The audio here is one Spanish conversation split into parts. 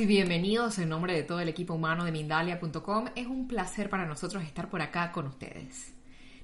Y bienvenidos en nombre de todo el equipo humano de Mindalia.com. Es un placer para nosotros estar por acá con ustedes.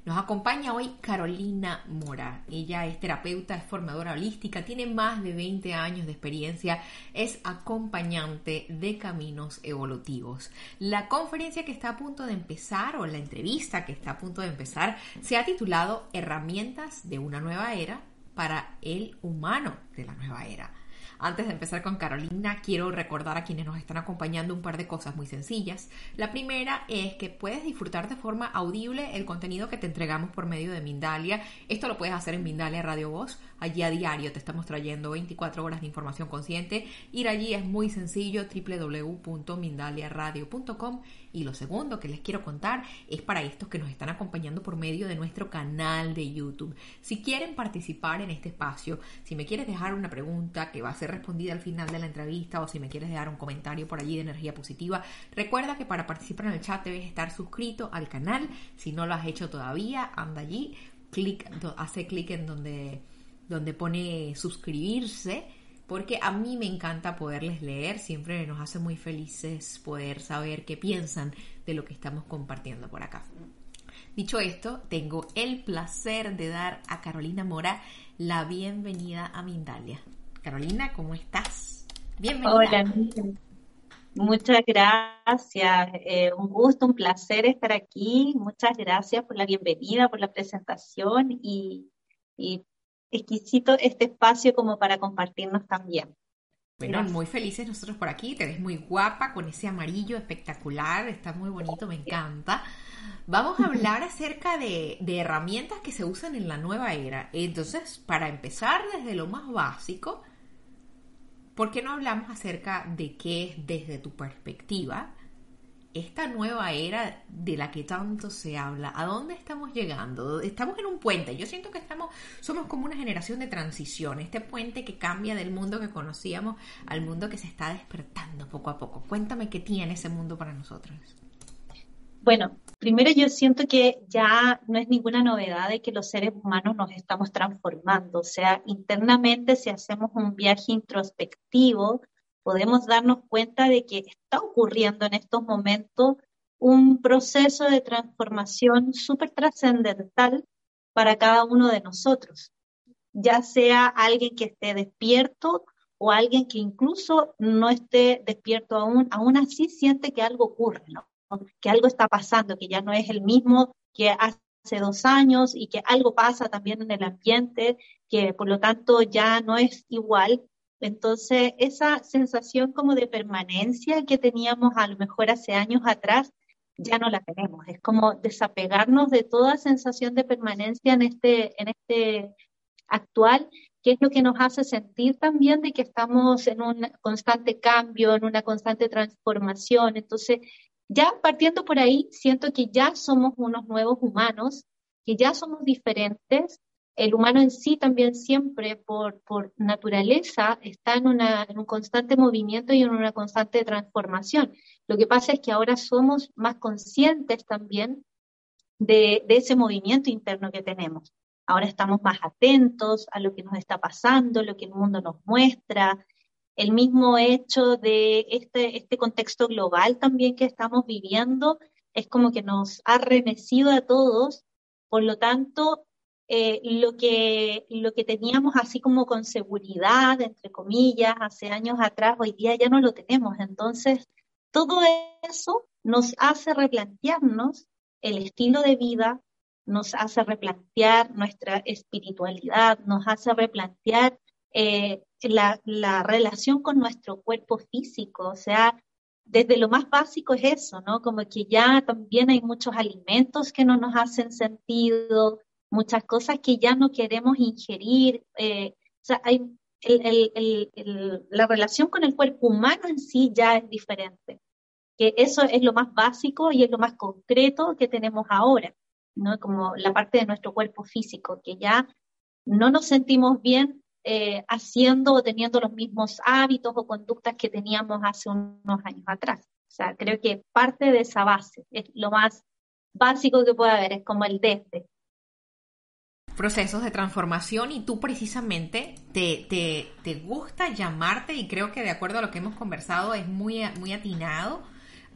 Nos acompaña hoy Carolina Mora. Ella es terapeuta, es formadora holística, tiene más de 20 años de experiencia, es acompañante de caminos evolutivos. La conferencia que está a punto de empezar o la entrevista que está a punto de empezar se ha titulado Herramientas de una nueva era para el humano de la nueva era. Antes de empezar con Carolina, quiero recordar a quienes nos están acompañando un par de cosas muy sencillas. La primera es que puedes disfrutar de forma audible el contenido que te entregamos por medio de Mindalia. Esto lo puedes hacer en Mindalia Radio Voz. Allí a diario te estamos trayendo 24 horas de información consciente. Ir allí es muy sencillo, www.mindaliaradio.com y lo segundo que les quiero contar es para estos que nos están acompañando por medio de nuestro canal de YouTube. Si quieren participar en este espacio, si me quieres dejar una pregunta que va a ser respondida al final de la entrevista o si me quieres dejar un comentario por allí de energía positiva, recuerda que para participar en el chat debes estar suscrito al canal. Si no lo has hecho todavía, anda allí, clic, hace clic en donde, donde pone suscribirse porque a mí me encanta poderles leer, siempre nos hace muy felices poder saber qué piensan de lo que estamos compartiendo por acá. Dicho esto, tengo el placer de dar a Carolina Mora la bienvenida a Mindalia. Carolina, ¿cómo estás? Bienvenida. Hola, muchas gracias. Eh, un gusto, un placer estar aquí. Muchas gracias por la bienvenida, por la presentación y, y exquisito este espacio como para compartirnos también. Bueno, muy felices nosotros por aquí, te ves muy guapa con ese amarillo espectacular, está muy bonito, me encanta. Vamos a hablar acerca de, de, herramientas que se usan en la nueva era. Entonces, para empezar desde lo más básico, ¿por qué no hablamos acerca de qué es desde tu perspectiva esta nueva era de la que tanto se habla, ¿a dónde estamos llegando? Estamos en un puente. Yo siento que estamos, somos como una generación de transición, este puente que cambia del mundo que conocíamos al mundo que se está despertando poco a poco. Cuéntame qué tiene ese mundo para nosotros. Bueno, primero yo siento que ya no es ninguna novedad de que los seres humanos nos estamos transformando, o sea, internamente si hacemos un viaje introspectivo, podemos darnos cuenta de que está ocurriendo en estos momentos un proceso de transformación súper trascendental para cada uno de nosotros, ya sea alguien que esté despierto o alguien que incluso no esté despierto aún, aún así siente que algo ocurre, que algo está pasando, que ya no es el mismo que hace dos años y que algo pasa también en el ambiente, que por lo tanto ya no es igual entonces, esa sensación como de permanencia que teníamos a lo mejor hace años atrás, ya no la tenemos. Es como desapegarnos de toda sensación de permanencia en este, en este actual, que es lo que nos hace sentir también de que estamos en un constante cambio, en una constante transformación. Entonces, ya partiendo por ahí, siento que ya somos unos nuevos humanos, que ya somos diferentes, el humano en sí también siempre por, por naturaleza está en, una, en, un constante movimiento y en una constante transformación. Lo que pasa es que ahora somos más conscientes también de, de ese movimiento interno que tenemos. Ahora estamos más atentos a lo que nos está pasando, lo que el mundo nos muestra, el mismo hecho de este, este contexto global también que estamos viviendo es como que nos ha remecido a todos, por lo tanto eh, lo, que, lo que teníamos así como con seguridad, entre comillas, hace años atrás, hoy día ya no lo tenemos. Entonces, todo eso nos hace replantearnos el estilo de vida, nos hace replantear nuestra espiritualidad, nos hace replantear eh, la, la relación con nuestro cuerpo físico, o sea, desde lo más básico es eso, ¿no? Como que ya también hay muchos alimentos que no nos hacen sentido, muchas cosas que ya no queremos ingerir. Eh, o sea, hay, la relación con el cuerpo humano en sí ya es diferente. Que eso es lo más básico y es lo más concreto que tenemos ahora, ¿no? Como la parte de nuestro cuerpo físico, que ya no nos sentimos bien eh, haciendo o teniendo los mismos hábitos o conductas que teníamos hace unos años atrás. O sea, creo que parte de esa base es lo más básico que puede haber, es como el desde. Procesos de transformación y tú precisamente te, te, te, gusta llamarte y creo que de acuerdo a lo que hemos conversado es muy, muy atinado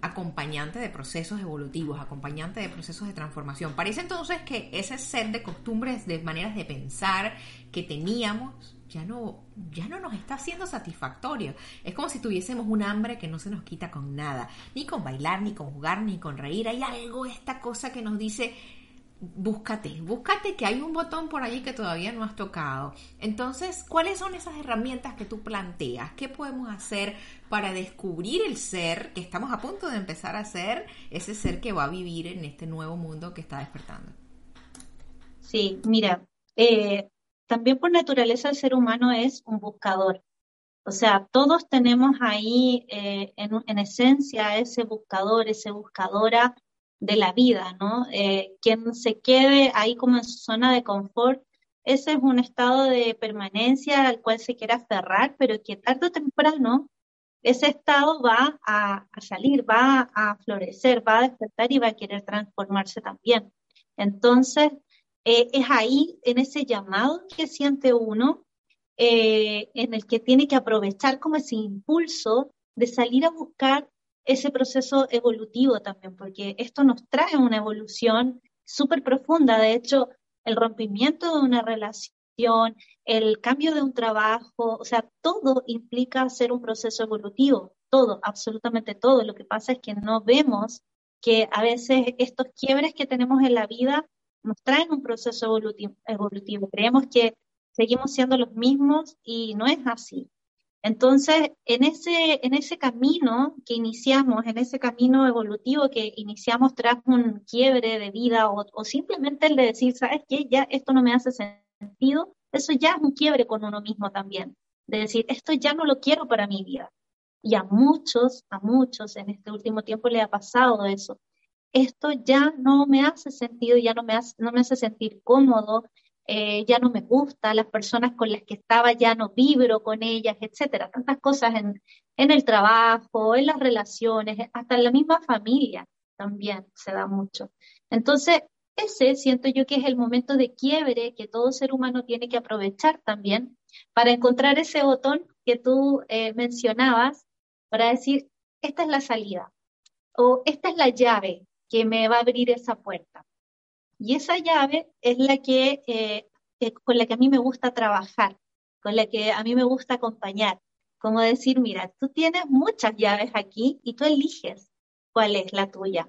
acompañante de procesos evolutivos, acompañante de procesos de transformación. Parece entonces que ese set de costumbres, de maneras de pensar que teníamos, ya no, ya no nos está siendo satisfactorio. Es como si tuviésemos un hambre que no se nos quita con nada, ni con bailar, ni con jugar, ni con reír. Hay algo, esta cosa que nos dice, búscate, búscate que hay un botón por allí que todavía no has tocado. Entonces, ¿cuáles son esas herramientas que tú planteas? ¿Qué podemos hacer para descubrir el ser que estamos a punto de empezar a ser, ese ser que va a vivir en este nuevo mundo que está despertando? Sí, mira, eh, también por naturaleza el ser humano es un buscador. O sea, todos tenemos ahí eh, en, en esencia ese buscador, ese buscadora de la vida, ¿no? Eh, quien se quede ahí como en su zona de confort, ese es un estado de permanencia al cual se quiere aferrar, pero que tarde o temprano ese estado va a, salir, va a florecer, va a despertar y va a querer transformarse también. Entonces, eh, es ahí, en ese llamado que siente uno, eh, en el que tiene que aprovechar como ese impulso de salir a buscar ese proceso evolutivo también, porque esto nos trae una evolución súper profunda. De hecho, el rompimiento de una relación, el cambio de un trabajo, o sea, todo implica ser un proceso evolutivo, todo, absolutamente todo. Lo que pasa es que no vemos que a veces estos quiebres que tenemos en la vida nos traen un proceso evolutivo. evolutivo. Creemos que seguimos siendo los mismos y no es así. Entonces, en ese, en ese camino que iniciamos, en ese camino evolutivo que iniciamos tras un quiebre de vida o, simplemente el de decir, ¿sabes qué? Ya esto no me hace sentido, eso ya es un quiebre con uno mismo también, de decir, esto ya no lo quiero para mi vida. Y a muchos, a muchos en este último tiempo le ha pasado eso. Esto ya no me hace sentido, ya no me hace, no me hace sentir cómodo, eh, ya no me gusta, las personas con las que estaba ya no vibro con ellas, etcétera. Tantas cosas en, en el trabajo, en las relaciones, hasta en la misma familia también se da mucho. Entonces, ese siento yo que es el momento de quiebre que todo ser humano tiene que aprovechar también para encontrar ese botón que tú eh, mencionabas, para decir, esta es la salida o esta es la llave que me va a abrir esa puerta. Y esa llave es la que, eh, con la que a mí me gusta trabajar, con la que a mí me gusta acompañar. Como decir, mira, tú tienes muchas llaves aquí y tú eliges cuál es la tuya.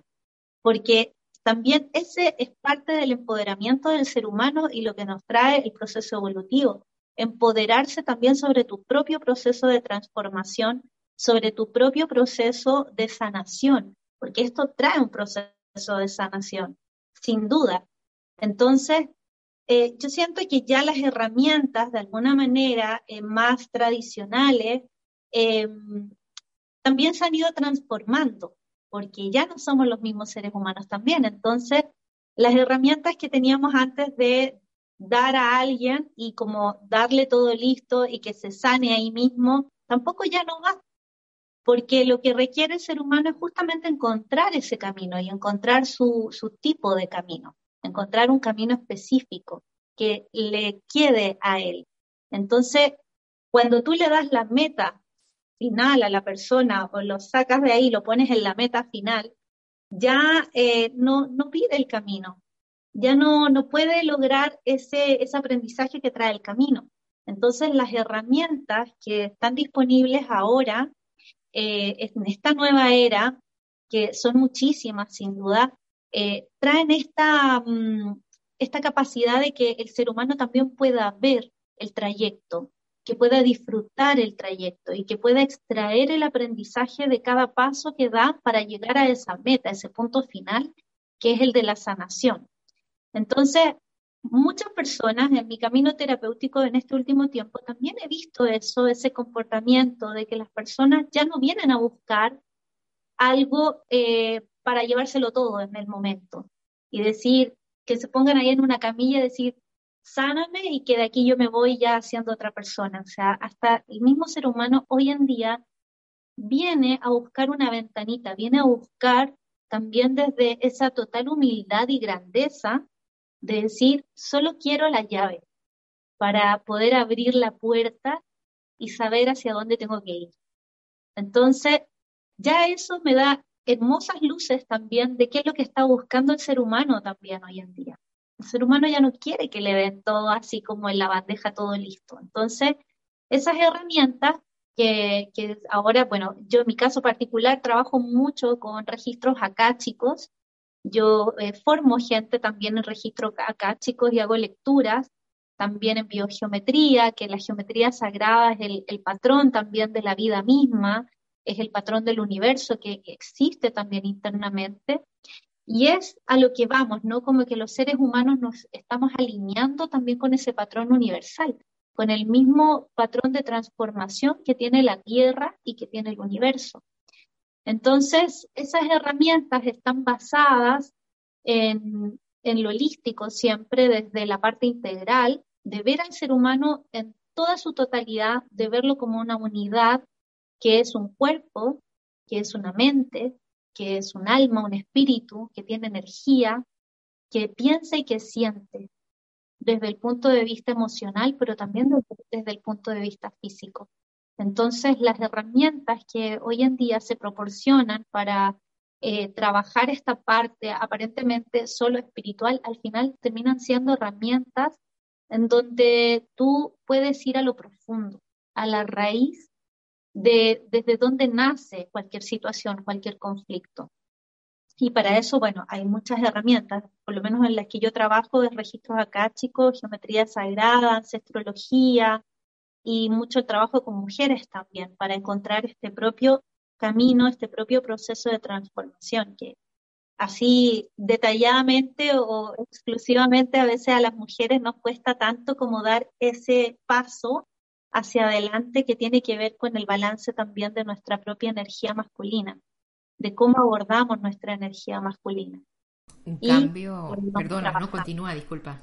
Porque también ese es parte del empoderamiento del ser humano y lo que nos trae el proceso evolutivo. Empoderarse también sobre tu propio proceso de transformación, sobre tu propio proceso de sanación, porque esto trae un proceso de sanación sin duda. Entonces, eh, yo siento que ya las herramientas, de alguna manera, eh, más tradicionales, eh, también se han ido transformando, porque ya no somos los mismos seres humanos también. Entonces, las herramientas que teníamos antes de dar a alguien y como darle todo listo y que se sane ahí mismo, tampoco ya no va porque lo que requiere el ser humano es justamente encontrar ese camino y encontrar su, tipo de camino, encontrar un camino específico que le quede a él. Entonces, cuando tú le das la meta final a la persona o lo sacas de ahí, lo pones en la meta final, ya eh, no, no pide el camino, ya no, no puede lograr ese, ese aprendizaje que trae el camino. Entonces, las herramientas que están disponibles ahora eh, en esta nueva era, que son muchísimas sin duda, eh, traen esta, mm, esta capacidad de que el ser humano también pueda ver el trayecto, que pueda disfrutar el trayecto y que pueda extraer el aprendizaje de cada paso que da para llegar a esa meta, ese punto final, que es el de la sanación. Entonces, muchas personas en mi camino terapéutico en este último tiempo también he visto eso, ese comportamiento de que las personas ya no vienen a buscar algo eh, para llevárselo todo en el momento y decir que se pongan ahí en una camilla y decir, sáname y que de aquí yo me voy ya siendo otra persona. O sea, hasta el mismo ser humano hoy en día viene a buscar una ventanita, viene a buscar también desde esa total humildad y grandeza de decir, solo quiero la llave para poder abrir la puerta y saber hacia dónde tengo que ir. Entonces, ya eso me da hermosas luces también de qué es lo que está buscando el ser humano también hoy en día. El ser humano ya no quiere que le den todo así como en la bandeja, todo listo. Entonces, esas herramientas que, que ahora, bueno, yo en mi caso particular trabajo mucho con registros acá, chicos. Yo eh, formo gente también en registro acá, chicos, y hago lecturas también en biogeometría, que la geometría sagrada es el, el patrón también de la vida misma, es el patrón del universo que, existe también internamente. Y es a lo que vamos, ¿no? Como que los seres humanos nos estamos alineando también con ese patrón universal, con el mismo patrón de transformación que tiene la Tierra y que tiene el universo. Entonces, esas herramientas están basadas en, en lo holístico siempre, desde la parte integral, de ver al ser humano en toda su totalidad, de verlo como una unidad que es un cuerpo, que es una mente, que es un alma, un espíritu, que tiene energía, que piensa y que siente desde el punto de vista emocional, pero también desde el punto de vista físico. Entonces, las herramientas que hoy en día se proporcionan para eh, trabajar esta parte aparentemente solo espiritual, al final terminan siendo herramientas en donde tú puedes ir a lo profundo, a la raíz de desde dónde nace cualquier situación, cualquier conflicto. Y para eso, bueno, hay muchas herramientas, por lo menos en las que yo trabajo, es registros acáchicos, geometría sagrada, ancestrología y mucho trabajo con mujeres también para encontrar este propio camino, este propio proceso de transformación que así detalladamente o exclusivamente a veces a las mujeres nos cuesta tanto como dar ese paso hacia adelante que tiene que ver con el balance también de nuestra propia energía masculina, de cómo abordamos nuestra energía masculina. Un cambio, perdona, no continúa, disculpa.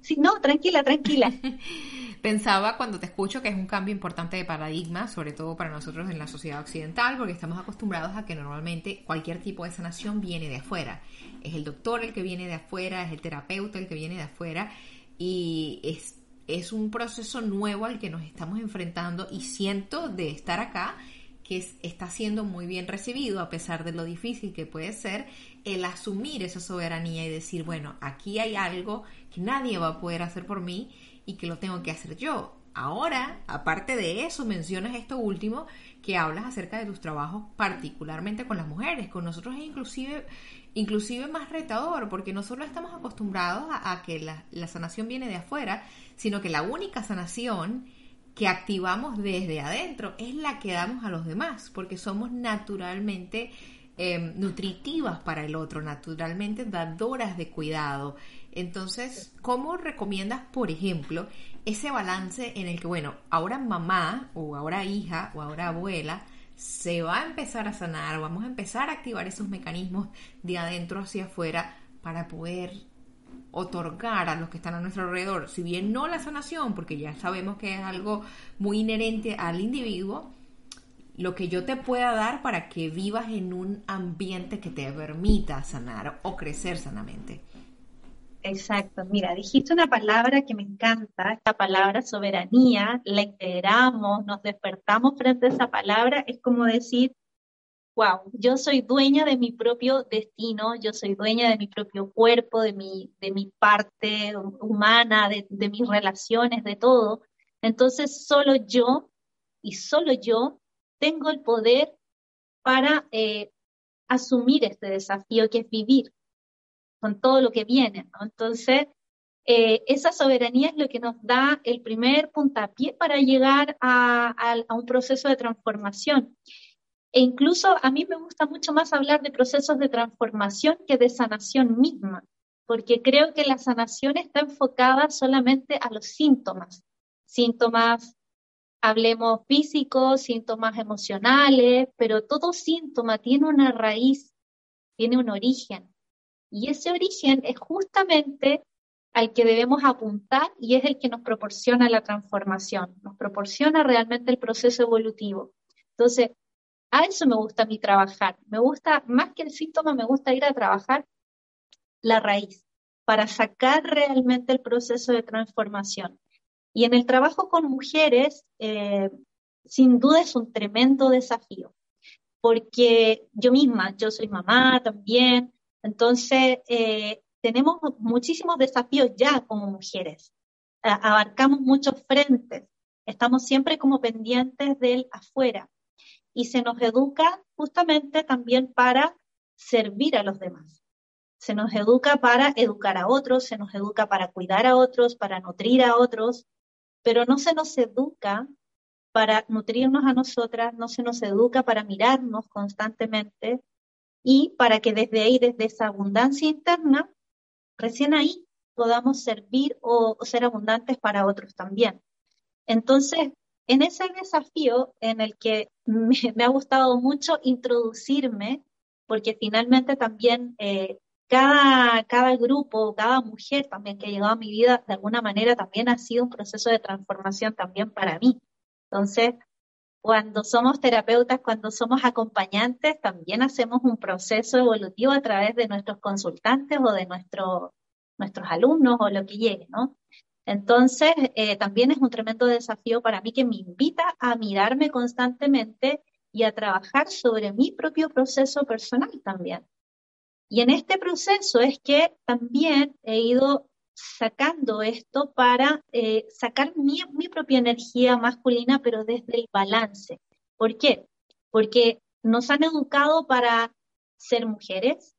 Sí, no, tranquila, tranquila. Pensaba cuando te escucho que es un cambio importante de paradigma, sobre todo para nosotros en la sociedad occidental, porque estamos acostumbrados a que normalmente cualquier tipo de sanación viene de afuera. Es el doctor el que viene de afuera, es el terapeuta el que viene de afuera, y es es un proceso nuevo al que nos estamos enfrentando y siento de estar acá que está siendo muy bien recibido a pesar de lo difícil que puede ser el asumir esa soberanía y decir, bueno, aquí hay algo que nadie va a poder hacer por mí y que lo tengo que hacer yo. Ahora, aparte de eso, mencionas esto último, que hablas acerca de tus trabajos particularmente con las mujeres. Con nosotros es inclusive, inclusive más retador, porque nosotros estamos acostumbrados a, que la, sanación viene de afuera sino que la única sanación que activamos desde adentro es la que damos a los demás, porque somos naturalmente em, nutritivas para el otro, naturalmente dadoras de cuidado. Entonces, ¿cómo recomiendas, por ejemplo, ese balance en el que, bueno, ahora mamá o ahora hija o ahora abuela se va a empezar a sanar, vamos a empezar a activar esos mecanismos de adentro hacia afuera para poder otorgar a los que están a nuestro alrededor, si bien no la sanación, porque ya sabemos que es algo muy inherente al individuo, lo que yo te pueda dar para que vivas en un ambiente que te permita sanar o crecer sanamente. Exacto, mira, dijiste una palabra que me encanta, esta palabra soberanía, la integramos, nos despertamos frente a esa palabra, es como decir, wow, yo soy dueña de mi propio destino, yo soy dueña de mi propio cuerpo, de mi, de mi parte humana, de, mis relaciones, de todo. Entonces, solo yo y solo yo tengo el poder para eh, asumir este desafío que es vivir con todo lo que viene. Entonces, eh, esa soberanía es lo que nos da el primer puntapié para llegar a un proceso de transformación. E incluso a mí me gusta mucho más hablar de procesos de transformación que de sanación misma, porque creo que la sanación está enfocada solamente a los síntomas. Síntomas, hablemos físicos, síntomas emocionales, pero todo síntoma tiene una raíz, tiene un origen. Y ese origen es justamente al que debemos apuntar y es el que nos proporciona la transformación, nos proporciona realmente el proceso evolutivo. Entonces, a eso me gusta mí trabajar. Me gusta, más que el síntoma, me gusta ir a trabajar la raíz. para sacar realmente el proceso de transformación. Y en el trabajo con mujeres, eh, sin duda es un tremendo desafío, porque yo misma, yo soy mamá también, entonces eh, tenemos muchísimos desafíos ya como mujeres, abarcamos muchos frentes, estamos siempre como pendientes del afuera. Y se nos educa justamente también para servir a los demás. Se nos educa para educar a otros, se nos educa para cuidar a otros, para nutrir a otros, pero no se nos educa para nutrirnos a nosotras, no se nos educa para mirarnos constantemente y para que desde ahí, desde esa abundancia interna, recién ahí podamos servir o, ser abundantes para otros también. Entonces, en ese desafío en el que me, ha gustado mucho introducirme, porque finalmente también eh, cada, cada grupo, cada mujer también que ha llegado a mi vida, de alguna manera también ha sido un proceso de transformación también para mí. Entonces, cuando somos terapeutas, cuando somos acompañantes, también hacemos un proceso evolutivo a través de nuestros consultantes o de nuestro, nuestros alumnos o lo que llegue, ¿no? Entonces, eh, también es un tremendo desafío para mí que me invita a mirarme constantemente y a trabajar sobre mi propio proceso personal también. Y en este proceso es que también he ido sacando esto para eh, sacar mi, mi propia energía masculina, pero desde el balance. ¿Por qué? Porque nos han educado para ser mujeres,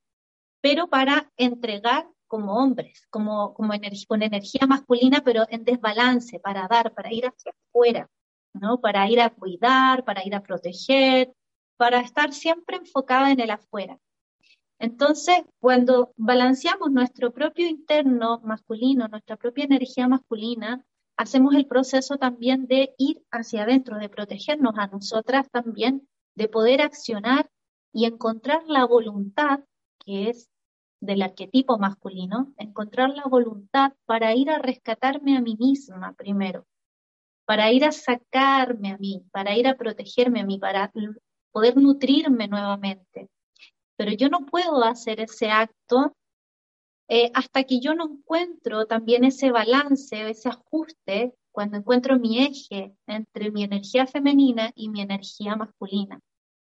pero para entregar como hombres, como, como con energía masculina, pero en desbalance, para dar, para ir hacia afuera, ¿no? Para ir a cuidar, para ir a proteger, para estar siempre enfocada en el afuera. Entonces, cuando balanceamos nuestro propio interno masculino, nuestra propia energía masculina, hacemos el proceso también de ir hacia adentro, de protegernos a nosotras también, de poder accionar y encontrar la voluntad, que es del arquetipo masculino, encontrar la voluntad para ir a rescatarme a mí misma primero, para ir a sacarme a mí, para ir a protegerme a mí, para poder nutrirme nuevamente. Pero yo no puedo hacer ese acto eh, hasta que yo no encuentro también ese balance, ese ajuste, cuando encuentro mi eje entre mi energía femenina y mi energía masculina.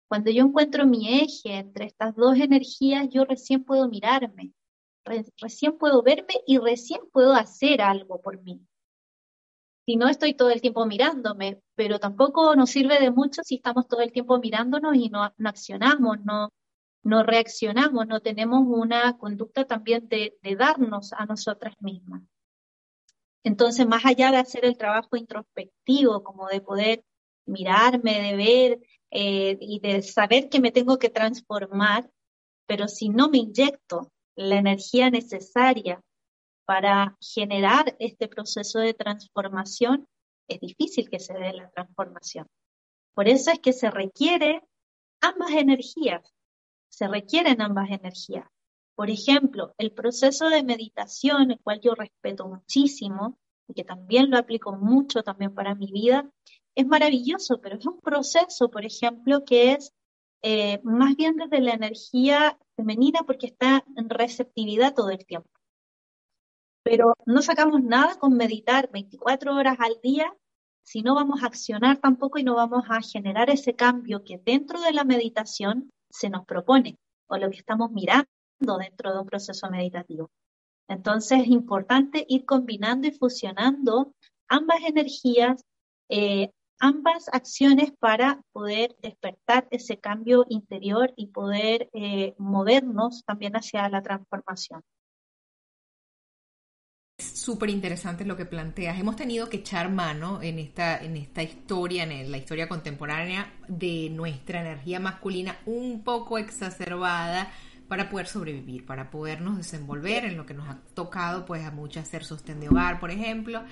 Cuando yo encuentro mi eje entre estas dos energías, yo recién puedo mirarme, recién puedo verme y recién puedo hacer algo por mí. Si no estoy todo el tiempo mirándome, pero tampoco nos sirve de mucho si estamos todo el tiempo mirándonos y no, accionamos, no, no reaccionamos, no tenemos una conducta también de, darnos a nosotras mismas. Entonces, más allá de hacer el trabajo introspectivo, como de poder mirarme, de ver eh, y de saber que me tengo que transformar, pero si no me inyecto la energía necesaria para generar este proceso de transformación, es difícil que se dé la transformación. Por eso es que se requiere ambas energías, se requieren ambas energías. Por ejemplo, el proceso de meditación, el cual yo respeto muchísimo y que también lo aplico mucho también para mi vida, es maravilloso, pero es un proceso, por ejemplo, que es eh, más bien desde la energía femenina porque está en receptividad todo el tiempo. Pero no sacamos nada con meditar 24 horas al día si no vamos a accionar tampoco y no vamos a generar ese cambio que dentro de la meditación se nos propone o lo que estamos mirando dentro de un proceso meditativo. Entonces es importante ir combinando y fusionando ambas energías eh, ambas acciones para poder despertar ese cambio interior y poder eh, movernos también hacia la transformación. Súper interesante lo que planteas. Hemos tenido que echar mano en esta, en esta historia, en la historia contemporánea, de nuestra energía masculina un poco exacerbada para poder sobrevivir, para podernos desenvolver en lo que nos ha tocado, pues a muchas hacer sostén de hogar, por ejemplo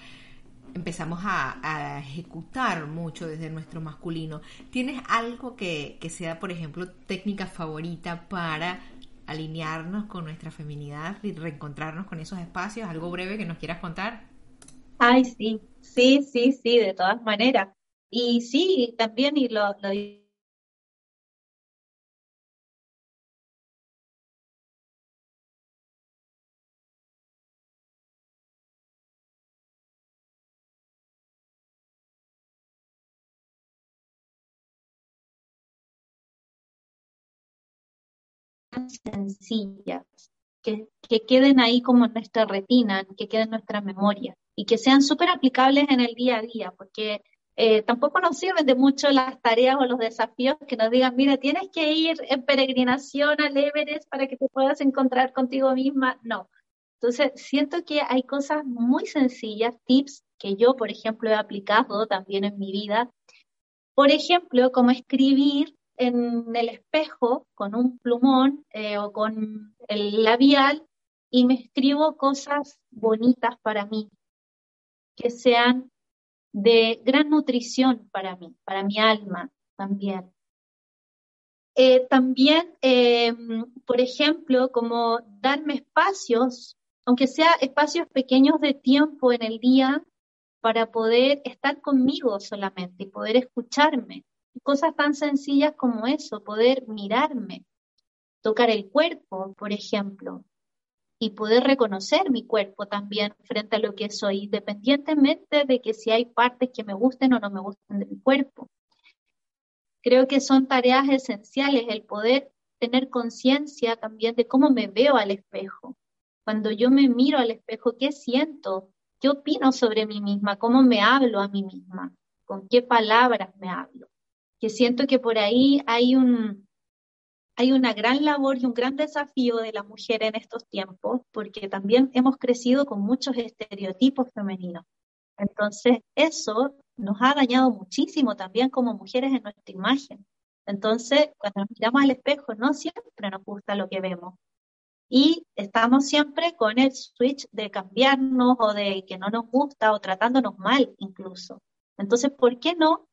empezamos a, ejecutar mucho desde nuestro masculino. ¿Tienes algo que, sea, por ejemplo, técnica favorita para alinearnos con nuestra feminidad y reencontrarnos con esos espacios? ¿Algo breve que nos quieras contar? Ay, sí, sí, sí, sí, de todas maneras. Y sí, también, y lo, lo sencillas, que, que queden ahí como en nuestra retina, que queden en nuestra memoria y que sean súper aplicables en el día a día, porque eh, tampoco nos sirven de mucho las tareas o los desafíos que nos digan, mira, tienes que ir en peregrinación al Everest para que te puedas encontrar contigo misma. No. Entonces, siento que hay cosas muy sencillas, tips que yo, por ejemplo, he aplicado también en mi vida. Por ejemplo, como escribir en el espejo con un plumón eh, o con el labial y me escribo cosas bonitas para mí, que sean de gran nutrición para mí, para mi alma también. Eh, también, eh, por ejemplo, como darme espacios, aunque sea espacios pequeños de tiempo en el día, para poder estar conmigo solamente y poder escucharme. Cosas tan sencillas como eso, poder mirarme, tocar el cuerpo, por ejemplo, y poder reconocer mi cuerpo también frente a lo que soy, independientemente de que si hay partes que me gusten o no me gusten de mi cuerpo. Creo que son tareas esenciales el poder tener conciencia también de cómo me veo al espejo. Cuando yo me miro al espejo, ¿qué siento? ¿Qué opino sobre mí misma? ¿Cómo me hablo a mí misma? ¿Con qué palabras me hablo? Que siento que por ahí hay un, hay una gran labor y un gran desafío de la mujer en estos tiempos, porque también hemos crecido con muchos estereotipos femeninos. Entonces, eso nos ha dañado muchísimo también como mujeres en nuestra imagen. Entonces, cuando nos miramos al espejo, no siempre nos gusta lo que vemos. Y estamos siempre con el switch de cambiarnos o de que no nos gusta o tratándonos mal incluso. Entonces, ¿por qué no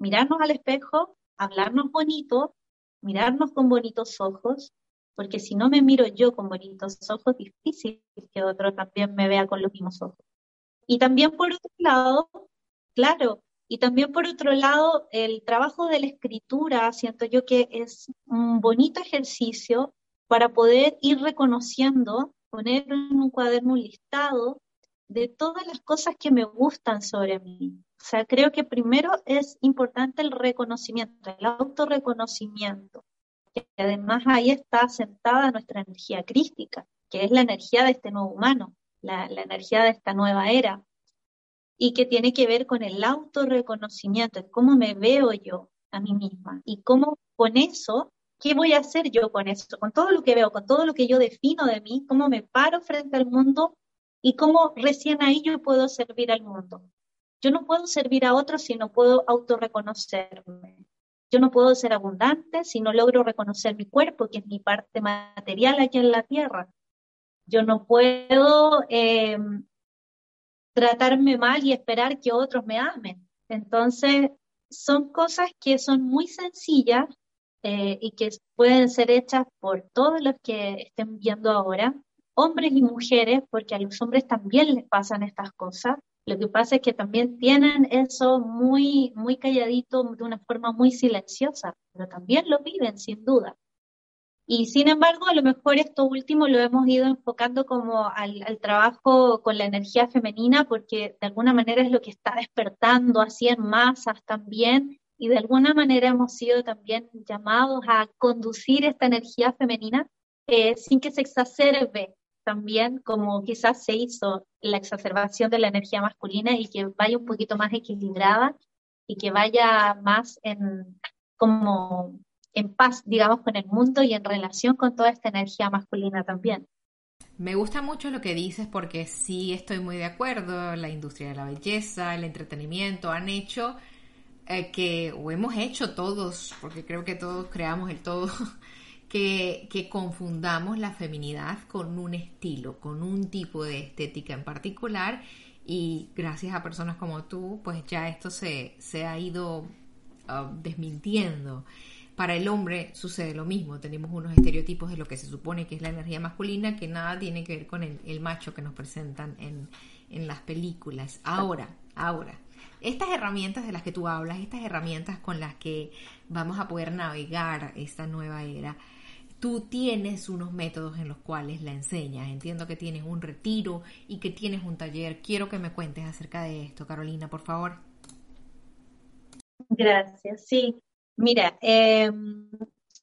mirarnos al espejo, hablarnos bonito mirarnos con bonitos ojos, porque si no me miro yo con bonitos ojos, difícil que otro también me vea con los mismos ojos. Y también por otro lado, claro, y también por otro lado, el trabajo de la escritura, siento yo que es un bonito ejercicio para poder ir reconociendo, poner en un cuaderno un listado de todas las cosas que me gustan sobre mí, o sea, creo que primero es importante el reconocimiento, el autorreconocimiento, que además ahí está sentada nuestra energía crística, que es la energía de este nuevo humano, la, la energía de esta nueva era, y que tiene que ver con el autorreconocimiento, cómo me veo yo a mí misma y cómo con eso, ¿qué voy a hacer yo con eso? Con todo lo que veo, con todo lo que yo defino de mí, cómo me paro frente al mundo y cómo recién ahí yo puedo servir al mundo. Yo no puedo servir a otros si no puedo autorreconocerme. Yo no puedo ser abundante si no logro reconocer mi cuerpo, que es mi parte material aquí en la tierra. Yo no puedo em, tratarme mal y esperar que otros me amen. Entonces, son cosas que son muy sencillas eh, y que pueden ser hechas por todos los que estén viendo ahora, hombres y mujeres, porque a los hombres también les pasan estas cosas. Lo que pasa es que también tienen eso muy, muy calladito, de una forma muy silenciosa, pero también lo viven sin duda. Y sin embargo, a lo mejor esto último lo hemos ido enfocando como al, al, trabajo con la energía femenina, porque de alguna manera es lo que está despertando así en masas también, y de alguna manera hemos sido también llamados a conducir esta energía femenina eh, sin que se exacerbe también como quizás se hizo la exacerbación de la energía masculina y que vaya un poquito más equilibrada y que vaya más en como en paz, digamos, con el mundo y en relación con toda esta energía masculina también. Me gusta mucho lo que dices porque sí estoy muy de acuerdo. La industria de la belleza, el entretenimiento han hecho eh, que, o hemos hecho todos, porque creo que todos creamos el todo, que, confundamos la feminidad con un estilo, con un tipo de estética en particular y gracias a personas como tú, pues ya esto se, se ha ido uh, desmintiendo. Para el hombre sucede lo mismo, tenemos unos estereotipos de lo que se supone que es la energía masculina que nada tiene que ver con el, el macho que nos presentan en, en las películas. Ahora, ahora, estas herramientas de las que tú hablas, estas herramientas con las que vamos a poder navegar esta nueva era, tú tienes unos métodos en los cuales la enseñas. Entiendo que tienes un retiro y que tienes un taller. Quiero que me cuentes acerca de esto, Carolina, por favor. Gracias, sí. Mira, em,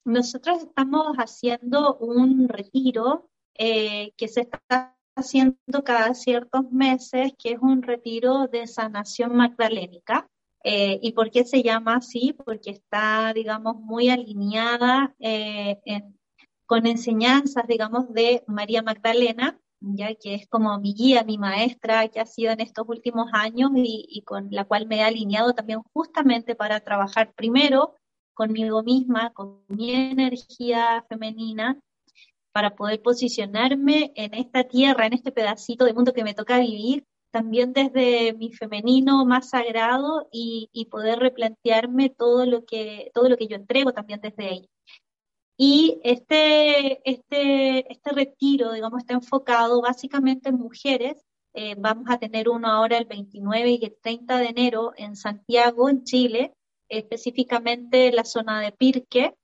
nosotros estamos haciendo un retiro eh, que se está haciendo cada ciertos meses, que es un retiro de sanación magdalénica. Eh, ¿Y por qué se llama así? Porque está, digamos, muy alineada eh, con enseñanzas, digamos, de María Magdalena, ya que es como mi guía, mi maestra, que ha sido en estos últimos años y, con la cual me he alineado también justamente para trabajar primero conmigo misma, con mi energía femenina, para poder posicionarme en esta tierra, en este pedacito de mundo que me toca vivir, también desde mi femenino más sagrado y, poder replantearme todo lo que todo lo que yo entrego también desde ella. Y este, este, este retiro, digamos, está enfocado básicamente en mujeres. Eh, vamos a tener uno ahora el 29 y el 30 de enero en Santiago, en Chile, específicamente en la zona de Pirque,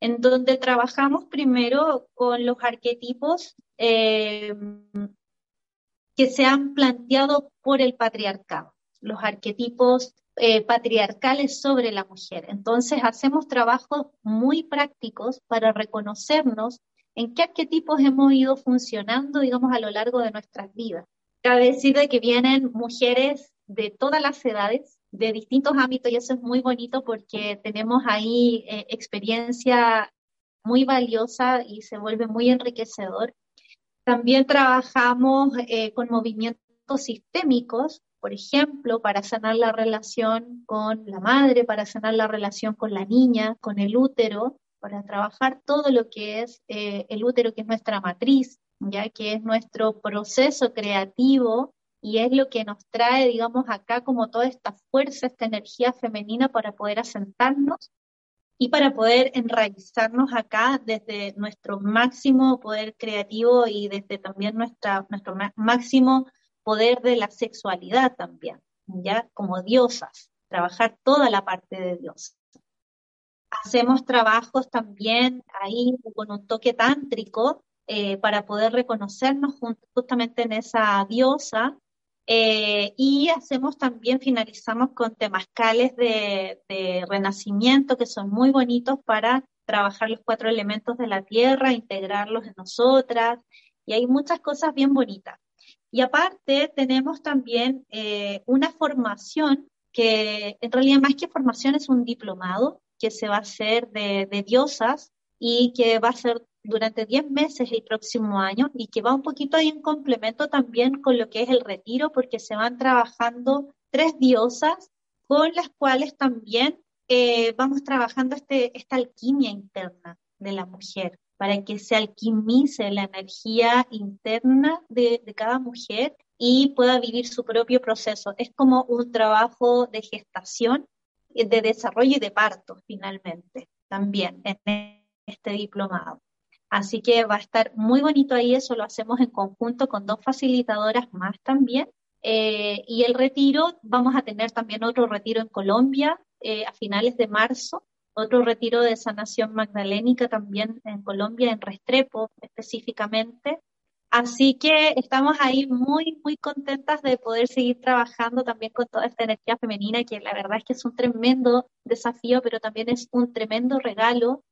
en donde trabajamos primero con los arquetipos eh, que se han planteado por el patriarcado, los arquetipos eh, patriarcales sobre la mujer. Entonces hacemos trabajos muy prácticos para reconocernos en qué arquetipos hemos ido funcionando, digamos, a lo largo de nuestras vidas. Cabe decir de que vienen mujeres de todas las edades, de distintos ámbitos, y eso es muy bonito porque tenemos ahí eh, experiencia muy valiosa y se vuelve muy enriquecedor. También trabajamos eh, con movimientos sistémicos por ejemplo, para sanar la relación con la madre, para sanar la relación con la niña, con el útero, para trabajar todo lo que es eh, el útero, que es nuestra matriz, ya que es nuestro proceso creativo y es lo que nos trae, digamos, acá como toda esta fuerza, esta energía femenina para poder asentarnos y para poder enraizarnos acá desde nuestro máximo poder creativo y desde también nuestra, nuestro máximo poder de la sexualidad también, ya como diosas, trabajar toda la parte de Dios. Hacemos trabajos también ahí con un toque tántrico eh, para poder reconocernos justamente en esa diosa eh, y hacemos también, finalizamos con temascales de, de, renacimiento que son muy bonitos para trabajar los cuatro elementos de la tierra, integrarlos en nosotras, y hay muchas cosas bien bonitas. Y aparte tenemos también eh, una formación que en realidad más que formación es un diplomado que se va a hacer de, diosas y que va a ser durante 10 meses el próximo año y que va un poquito ahí en complemento también con lo que es el retiro porque se van trabajando tres diosas con las cuales también eh, vamos trabajando este, esta alquimia interna de la mujer para que se alquimice la energía interna de, cada mujer y pueda vivir su propio proceso. Es como un trabajo de gestación, de desarrollo y de parto, finalmente, también en este diplomado. Así que va a estar muy bonito ahí, eso lo hacemos en conjunto con dos facilitadoras más también. Eh, y el retiro, vamos a tener también otro retiro en Colombia eh, a finales de marzo, otro retiro de sanación magdalénica también en Colombia, en Restrepo específicamente. Así que estamos ahí muy, muy contentas de poder seguir trabajando también con toda esta energía femenina, que la verdad es que es un tremendo desafío, pero también es un tremendo regalo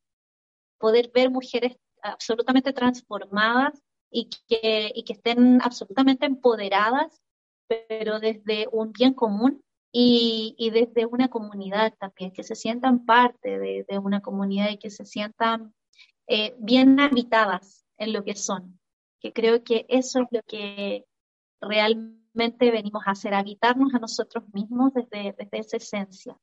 poder ver mujeres absolutamente transformadas y que, y que estén absolutamente empoderadas, pero desde un bien común y, desde una comunidad también, que se sientan parte de, una comunidad y que se sientan eh, bien habitadas en lo que son, que creo que eso es lo que realmente venimos a hacer, habitarnos a nosotros mismos desde, desde esa esencia.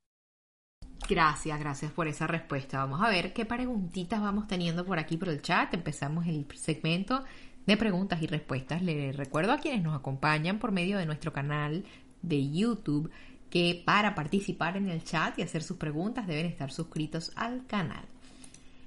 Gracias, gracias por esa respuesta. Vamos a ver qué preguntitas vamos teniendo por aquí por el chat. Empezamos el segmento de preguntas y respuestas. Les recuerdo a quienes nos acompañan por medio de nuestro canal de YouTube que para participar en el chat y hacer sus preguntas deben estar suscritos al canal.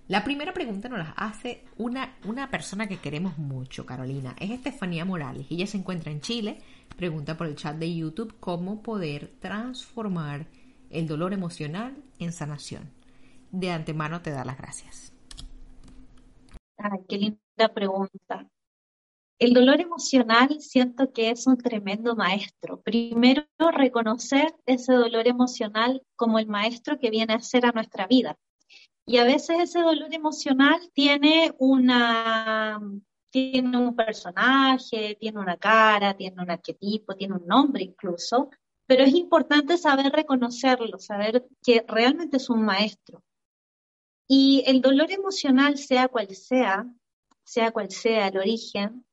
La primera pregunta nos la hace una, una persona que queremos mucho, Carolina. Es Estefanía Morales. Ella se encuentra en Chile. Pregunta por el chat de YouTube cómo poder transformar el dolor emocional en sanación. De antemano te da las gracias. Ay, qué linda pregunta. El dolor emocional siento que es un tremendo maestro. Primero, reconocer ese dolor emocional como el maestro que viene a ser a nuestra vida. Y a veces ese dolor emocional tiene una, tiene un personaje, tiene una cara, tiene un arquetipo, tiene un nombre incluso, pero es importante saber reconocerlo, saber que realmente es un maestro. Y el dolor emocional, sea cual sea, sea cual sea el origen,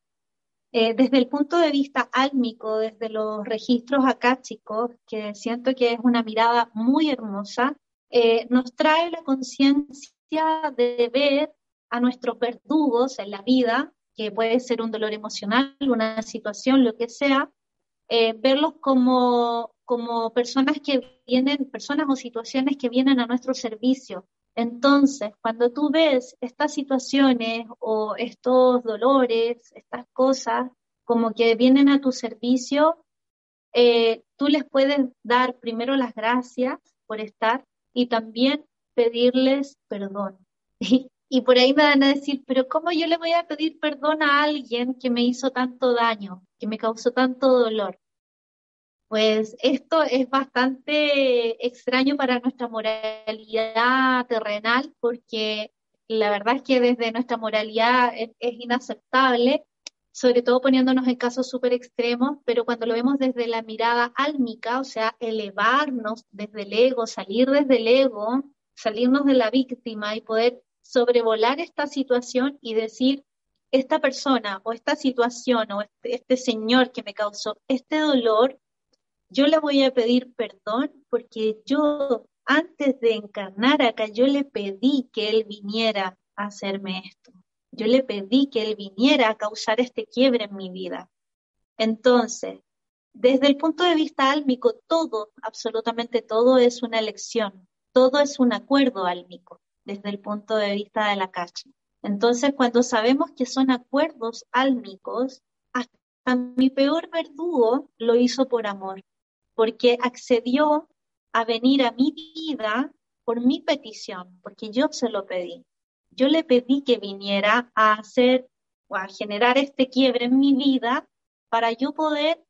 eh, desde el punto de vista álmico, desde los registros chicos, que siento que es una mirada muy hermosa, eh, nos trae la conciencia de ver a nuestros verdugos en la vida, que puede ser un dolor emocional, una situación, lo que sea, eh, verlos como, como personas que vienen, personas o situaciones que vienen a nuestro servicio. Entonces, cuando tú ves estas situaciones o estos dolores, estas cosas, como que vienen a tu servicio, eh, tú les puedes dar primero las gracias por estar y también pedirles perdón. Y, por ahí me van a decir, pero ¿cómo yo le voy a pedir perdón a alguien que me hizo tanto daño, que me causó tanto dolor? Pues esto es bastante extraño para nuestra moralidad terrenal porque la verdad es que desde nuestra moralidad es, inaceptable sobre todo poniéndonos en casos súper extremos, pero cuando lo vemos desde la mirada álmica, o sea, elevarnos desde el ego, salir desde el ego, salirnos de la víctima y poder sobrevolar esta situación y decir, esta persona o esta situación o este, este señor que me causó este dolor, yo le voy a pedir perdón porque yo antes de encarnar acá, yo le pedí que él viniera a hacerme esto. Yo le pedí que Él viniera a causar este quiebre en mi vida. Entonces, desde el punto de vista álmico, todo, absolutamente todo es una elección, todo es un acuerdo álmico, desde el punto de vista de la cacha. Entonces, cuando sabemos que son acuerdos álmicos, hasta mi peor verdugo lo hizo por amor, porque accedió a venir a mi vida por mi petición, porque yo se lo pedí yo le pedí que viniera a hacer o a generar este quiebre en mi vida para yo poder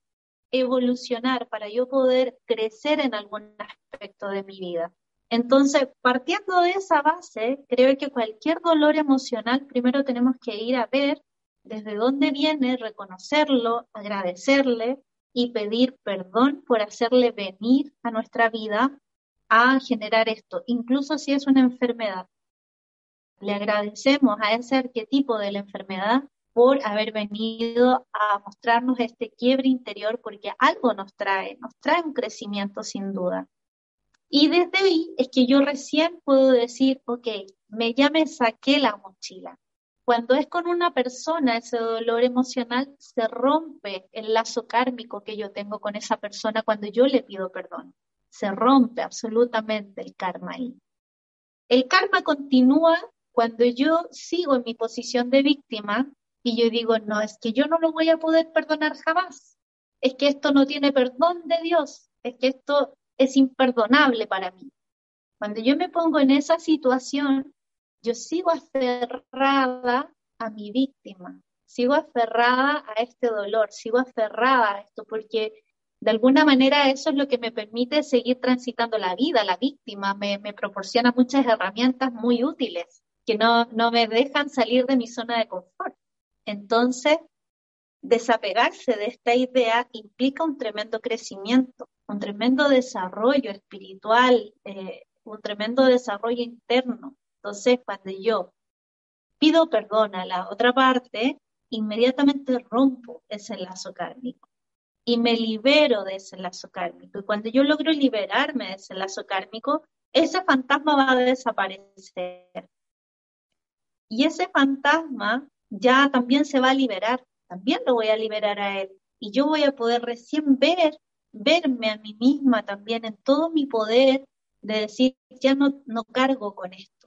evolucionar, para yo poder crecer en algún aspecto de mi vida. Entonces, partiendo de esa base, creo que cualquier dolor emocional, primero tenemos que ir a ver desde dónde viene, reconocerlo, agradecerle y pedir perdón por hacerle venir a nuestra vida a generar esto, incluso si es una enfermedad. Le agradecemos a ese arquetipo de la enfermedad por haber venido a mostrarnos este quiebre interior porque algo nos trae, nos trae un crecimiento sin duda. Y desde ahí es que yo recién puedo decir, ok, me, ya me saqué la mochila. Cuando es con una persona, ese dolor emocional se rompe el lazo kármico que yo tengo con esa persona cuando yo le pido perdón. Se rompe absolutamente el karma ahí. El karma continúa cuando yo sigo en mi posición de víctima y yo digo, no, es que yo no lo voy a poder perdonar jamás, es que esto no tiene perdón de Dios, es que esto es imperdonable para mí. Cuando yo me pongo en esa situación, yo sigo aferrada a mi víctima, sigo aferrada a este dolor, sigo aferrada a esto, porque de alguna manera eso es lo que me permite seguir transitando la vida. La víctima me, proporciona muchas herramientas muy útiles que no, no me dejan salir de mi zona de confort. Entonces, desapegarse de esta idea implica un tremendo crecimiento, un tremendo desarrollo espiritual, eh, un tremendo desarrollo interno. Entonces, cuando yo pido perdón a la otra parte, inmediatamente rompo ese lazo kármico y me libero de ese lazo kármico. Y cuando yo logro liberarme de ese lazo kármico, ese fantasma va a desaparecer. Y ese fantasma ya también se va a liberar, también lo voy a liberar a él. Y yo voy a poder recién ver, verme a mí misma también en todo mi poder de decir, ya no, no cargo con esto,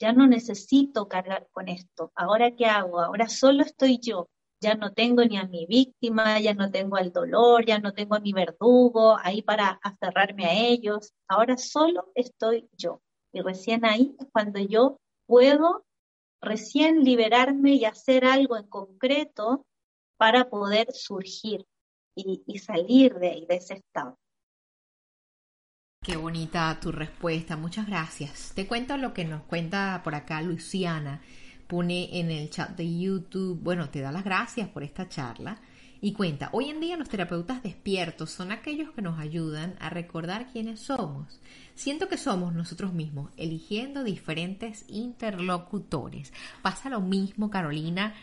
ya no necesito cargar con esto. Ahora qué hago? Ahora solo estoy yo. Ya no tengo ni a mi víctima, ya no tengo al dolor, ya no tengo a mi verdugo ahí para aferrarme a ellos. Ahora solo estoy yo. Y recién ahí es cuando yo puedo recién liberarme y hacer algo en concreto para poder surgir y, salir de, de ese estado. Qué bonita tu respuesta, muchas gracias. Te cuento lo que nos cuenta por acá Luciana. Pone en el chat de YouTube, bueno, te da las gracias por esta charla y cuenta, hoy en día los terapeutas despiertos son aquellos que nos ayudan a recordar quiénes somos. Siento que somos nosotros mismos, eligiendo diferentes interlocutores. Pasa lo mismo, Carolina.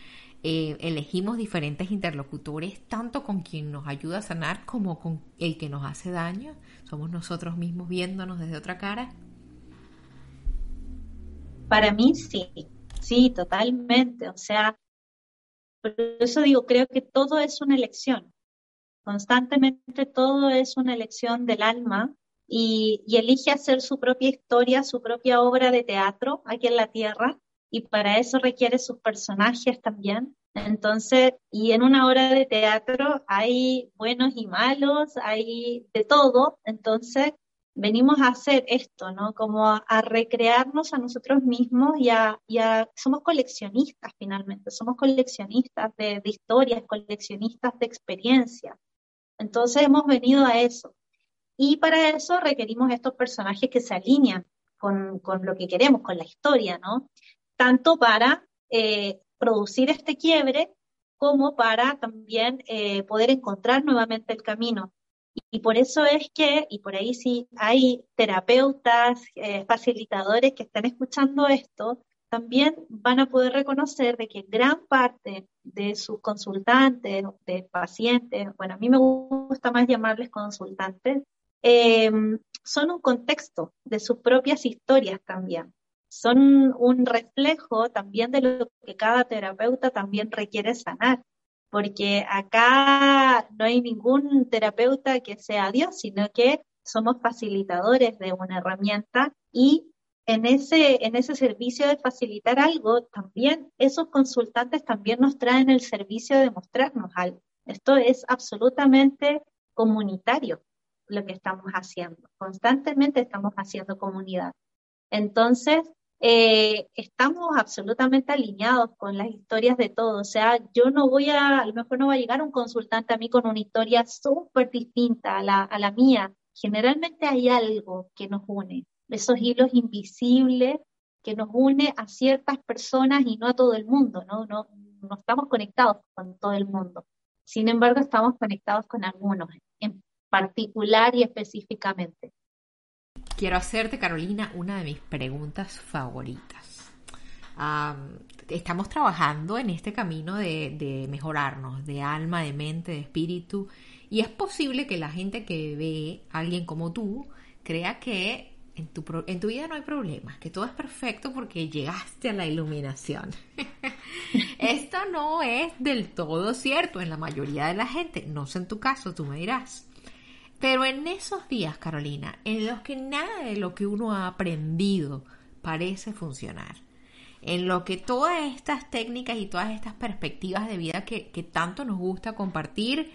Eh, elegimos diferentes interlocutores, tanto con quien nos ayuda a sanar como con el que nos hace daño. Somos nosotros mismos viéndonos desde otra cara. Para mí sí, sí, totalmente. O sea, por eso digo, creo que todo es una elección. Constantemente todo es una elección del alma y, elige hacer su propia historia, su propia obra de teatro aquí en la Tierra y para eso requiere sus personajes también. Entonces, y en una obra de teatro hay buenos y malos, hay de todo. Entonces, venimos a hacer esto, ¿no? Como a, recrearnos a nosotros mismos y a, somos coleccionistas finalmente, somos coleccionistas de, historias, coleccionistas de experiencias. Entonces hemos venido a eso. Y para eso requerimos estos personajes que se alinean con, lo que queremos, con la historia, ¿no? Tanto para eh, producir este quiebre como para también eh, poder encontrar nuevamente el camino. Y por eso es que, y por ahí sí hay terapeutas, eh, facilitadores que están escuchando esto, también van a poder reconocer de que gran parte de sus consultantes, de pacientes, bueno, a mí me gusta más llamarles consultantes, son un contexto de sus propias historias también. Son un reflejo también de lo que cada terapeuta también requiere sanar porque acá no hay ningún terapeuta que sea Dios, sino que somos facilitadores de una herramienta y en ese, en ese servicio de facilitar algo, también esos consultantes también nos traen el servicio de mostrarnos algo. Esto es absolutamente comunitario lo que estamos haciendo. Constantemente estamos haciendo comunidad. Entonces, eh, estamos absolutamente alineados con las historias de todos. O sea, yo no voy a, a lo mejor no va a llegar un consultante a mí con una historia súper distinta a la, a la mía. Generalmente hay algo que nos une, esos hilos invisibles que nos une a ciertas personas y no a todo el mundo, ¿no? No, no estamos conectados con todo el mundo. Sin embargo, estamos conectados con algunos en particular y específicamente. Quiero hacerte, Carolina, una de mis preguntas favoritas. estamos trabajando en este camino de, mejorarnos, de alma, de mente, de espíritu, y es posible que la gente que ve a alguien como tú crea que en tu, en tu vida no hay problemas, que todo es perfecto porque llegaste a la iluminación. Esto no es del todo cierto en la mayoría de la gente, no sé en tu caso, tú me dirás. Pero en esos días, Carolina, en los que nada de lo que uno ha aprendido parece funcionar, en lo que todas estas técnicas y todas estas perspectivas de vida que, tanto nos gusta compartir,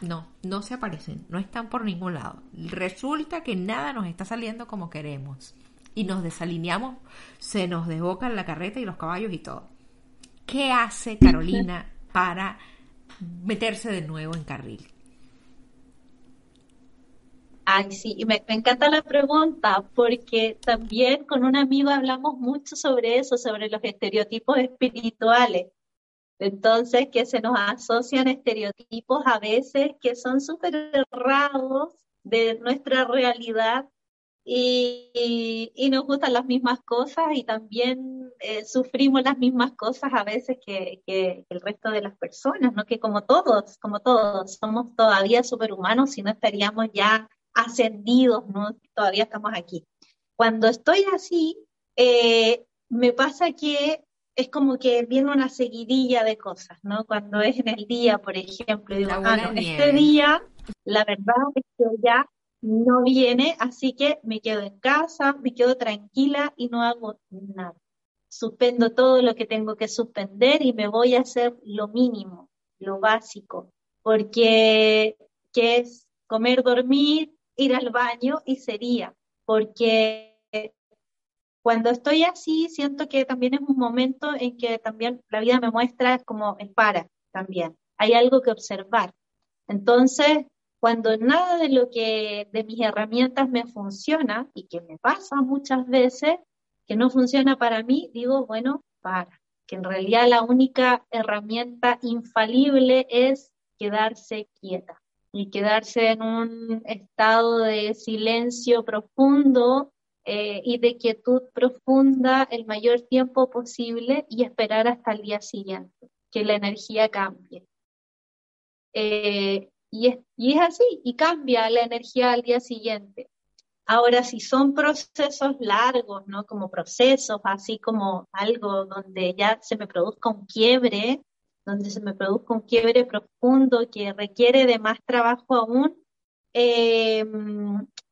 no, no se aparecen, no están por ningún lado. Resulta que nada nos está saliendo como queremos y nos desalineamos, se nos desbocan la carreta y los caballos y todo. ¿Qué hace Carolina para meterse de nuevo en carril? Ay, sí, y me, encanta la pregunta porque también con un amigo hablamos mucho sobre eso, sobre los estereotipos espirituales. Entonces, que se nos asocian estereotipos a veces que son súper errados de nuestra realidad y, nos gustan las mismas cosas y también eh, sufrimos las mismas cosas a veces que, que, el resto de las personas, ¿no? Que como todos, como todos, somos todavía superhumanos si no estaríamos ya ascendidos, ¿no? Todavía estamos aquí. Cuando estoy así, eh, me pasa que es como que viene una seguidilla de cosas, ¿no? Cuando es en el día, por ejemplo, digo, ah, este día, la verdad es que ya no viene, así que me quedo en casa, me quedo tranquila y no hago nada. Suspendo todo lo que tengo que suspender y me voy a hacer lo mínimo, lo básico, porque ¿qué es comer, dormir, ir al baño y sería, porque cuando estoy así, siento que también es un momento en que también la vida me muestra como el para también. Hay algo que observar. Entonces, Cuando nada de lo que de mis herramientas me funciona y que me pasa muchas veces que no funciona para mí, digo, bueno, para, que en realidad la única herramienta infalible es quedarse quieta y quedarse en un estado de silencio profundo eh, y de quietud profunda el mayor tiempo posible y esperar hasta el día siguiente, que la energía cambie. Eh, y, es, y es así, y cambia la energía al día siguiente. Ahora, si son procesos largos, ¿no? Como procesos, así como algo donde ya se me produzca un quiebre, donde se me produzca un quiebre profundo que requiere de más trabajo aún, eh,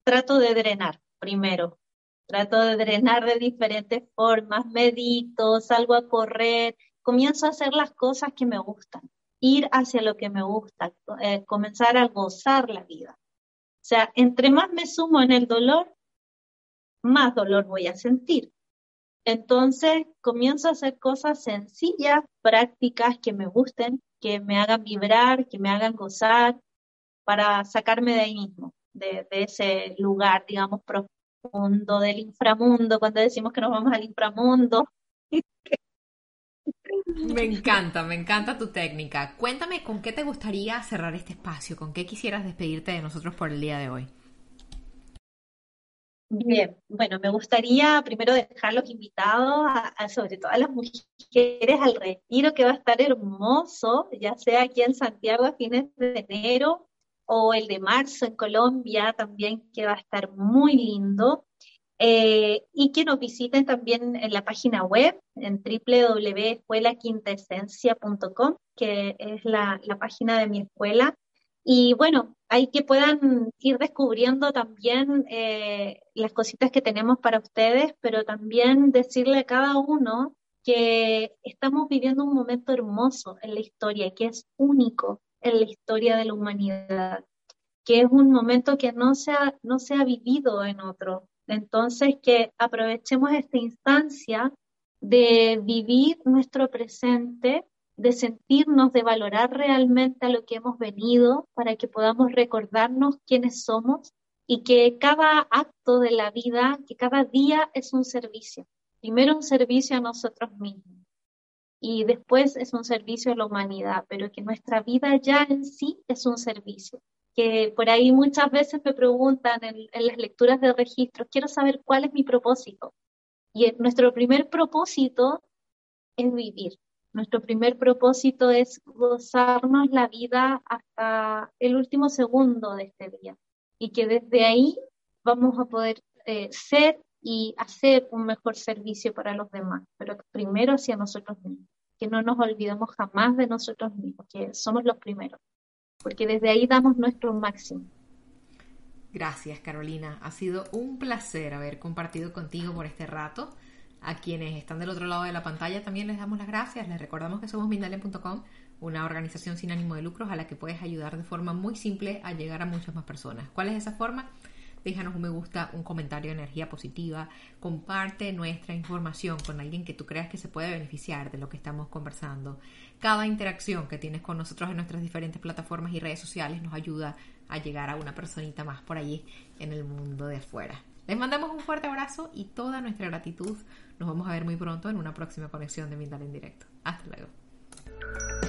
trato de drenar primero. Trato de drenar de diferentes formas, medito, salgo a correr, comienzo a hacer las cosas que me gustan, ir hacia lo que me gusta, eh, comenzar a gozar la vida. O sea, entre más me sumo en el dolor, más dolor voy a sentir. Entonces, comienzo a hacer cosas sencillas, prácticas que me gusten, que me hagan vibrar, que me hagan gozar, para sacarme de ahí mismo, de, ese lugar, digamos, profundo del inframundo, cuando decimos que nos vamos al inframundo. Me encanta, me encanta tu técnica. Cuéntame con qué te gustaría cerrar este espacio, con qué quisieras despedirte de nosotros por el día de hoy. Bien, bueno, me gustaría primero dejarlos invitados, a, sobre todo a las mujeres, al retiro que va a estar hermoso, ya sea aquí en Santiago a fines de enero o el de marzo en Colombia también, que va a estar muy lindo. Eh, y que nos visiten también en la página web, en www.escuelaquintesencia.com, que es la, página de mi escuela. Y bueno, hay que puedan ir descubriendo también eh, las cositas que tenemos para ustedes, pero también decirle a cada uno que estamos viviendo un momento hermoso en la historia, que es único, en la historia de la humanidad, que es un momento que no se no se ha vivido en otro. Entonces, que aprovechemos esta instancia de vivir nuestro presente, de sentirnos, de valorar realmente a lo que hemos venido, para que podamos recordarnos quiénes somos y que cada acto de la vida, que cada día es un servicio. Primero un servicio a nosotros mismos y después es un servicio a la humanidad, pero que nuestra vida ya en sí es un servicio. Que por ahí muchas veces me preguntan en, las lecturas de registros, quiero saber cuál es mi propósito. Y nuestro primer propósito es vivir. Nuestro primer propósito es gozarnos la vida hasta el último segundo de este día. Y que desde ahí vamos a poder eh, ser y hacer un mejor servicio para los demás, pero primero hacia nosotros mismos, que no nos olvidemos jamás de nosotros mismos, que somos los primeros, porque desde ahí damos nuestro máximo. Gracias Carolina, ha sido un placer haber compartido contigo por este rato. A quienes están del otro lado de la pantalla también les damos las gracias. Les recordamos que somos Mindalia.com, una organización sin ánimo de lucros a la que puedes ayudar de forma muy simple a llegar a muchas más personas. ¿Cuál es esa forma? déjanos un me gusta, un comentario de energía positiva, comparte nuestra información con alguien que tú creas que se puede beneficiar de lo que estamos conversando. Cada interacción que tienes con nosotros en nuestras diferentes plataformas y redes sociales nos ayuda a llegar a una personita más por allí en el mundo de afuera. Les mandamos un fuerte abrazo y toda nuestra gratitud. Nos vamos a ver muy pronto en una próxima conexión de Mindal en directo. Hasta luego.